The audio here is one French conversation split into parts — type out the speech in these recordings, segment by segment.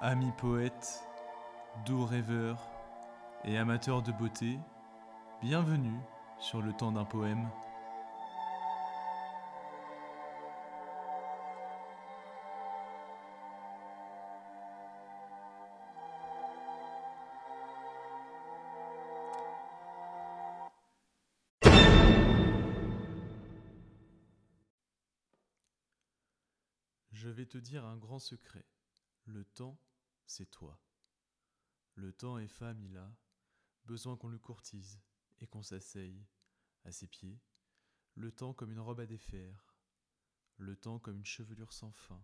Amis poètes, doux rêveurs et amateurs de beauté, bienvenue sur le temps d'un poème. Je vais te dire un grand secret. Le temps, c'est toi. Le temps est femme, il a besoin qu'on le courtise et qu'on s'asseye à ses pieds. Le temps comme une robe à défaire. Le temps comme une chevelure sans fin.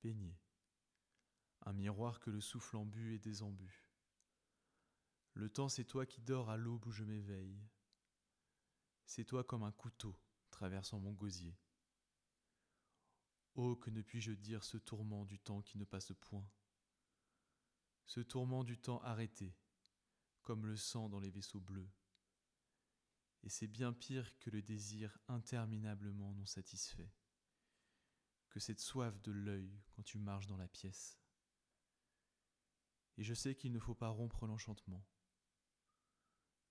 Peignée. Un miroir que le souffle embue et désembue. Le temps, c'est toi qui dors à l'aube où je m'éveille. C'est toi comme un couteau traversant mon gosier. Oh, que ne puis-je dire ce tourment du temps qui ne passe point? Ce tourment du temps arrêté, comme le sang dans les vaisseaux bleus. Et c'est bien pire que le désir interminablement non satisfait, que cette soif de l'œil quand tu marches dans la pièce. Et je sais qu'il ne faut pas rompre l'enchantement.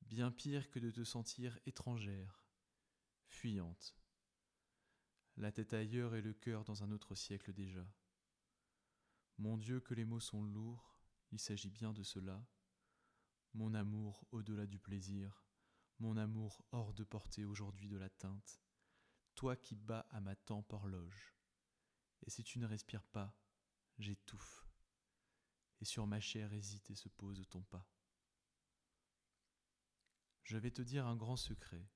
Bien pire que de te sentir étrangère, fuyante, la tête ailleurs et le cœur dans un autre siècle déjà. Mon Dieu, que les mots sont lourds, il s'agit bien de cela. Mon amour au-delà du plaisir, mon amour hors de portée aujourd'hui de la teinte, toi qui bats à ma tempe horloge. Et si tu ne respires pas, j'étouffe, et sur ma chair hésite et se pose ton pas. Je vais te dire un grand secret.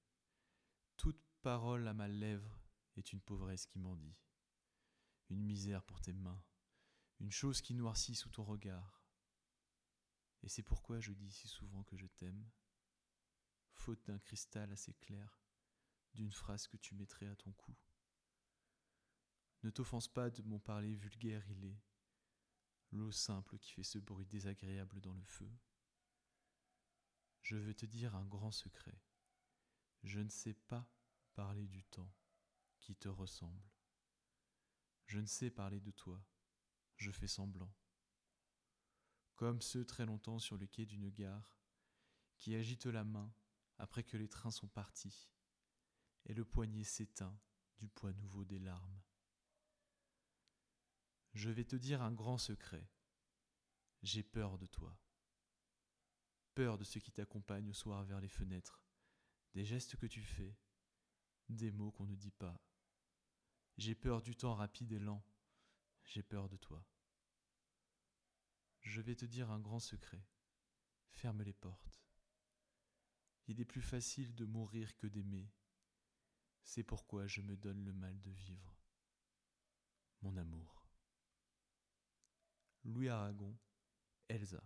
Toute parole à ma lèvre est une pauvresse qui mendie, une misère pour tes mains, une chose qui noircit sous ton regard. Et c'est pourquoi je dis si souvent que je t'aime, faute d'un cristal assez clair, d'une phrase que tu mettrais à ton cou. Ne t'offense pas de mon parler vulgaire, il est l'eau simple qui fait ce bruit désagréable dans le feu. Je veux te dire un grand secret. Je ne sais pas parler du temps qui te ressemble. Je ne sais parler de toi, je fais semblant. Comme ceux très longtemps sur le quai d'une gare, qui agitent la main après que les trains sont partis, et le poignet s'éteint du poids nouveau des larmes. Je vais te dire un grand secret. J'ai peur de toi. Peur de ce qui t'accompagne au soir vers les fenêtres, des gestes que tu fais, des mots qu'on ne dit pas, j'ai peur du temps rapide et lent. J'ai peur de toi. Je vais te dire un grand secret. Ferme les portes. Il est plus facile de mourir que d'aimer. C'est pourquoi je me donne le mal de vivre. Mon amour. Louis Aragon, Elsa.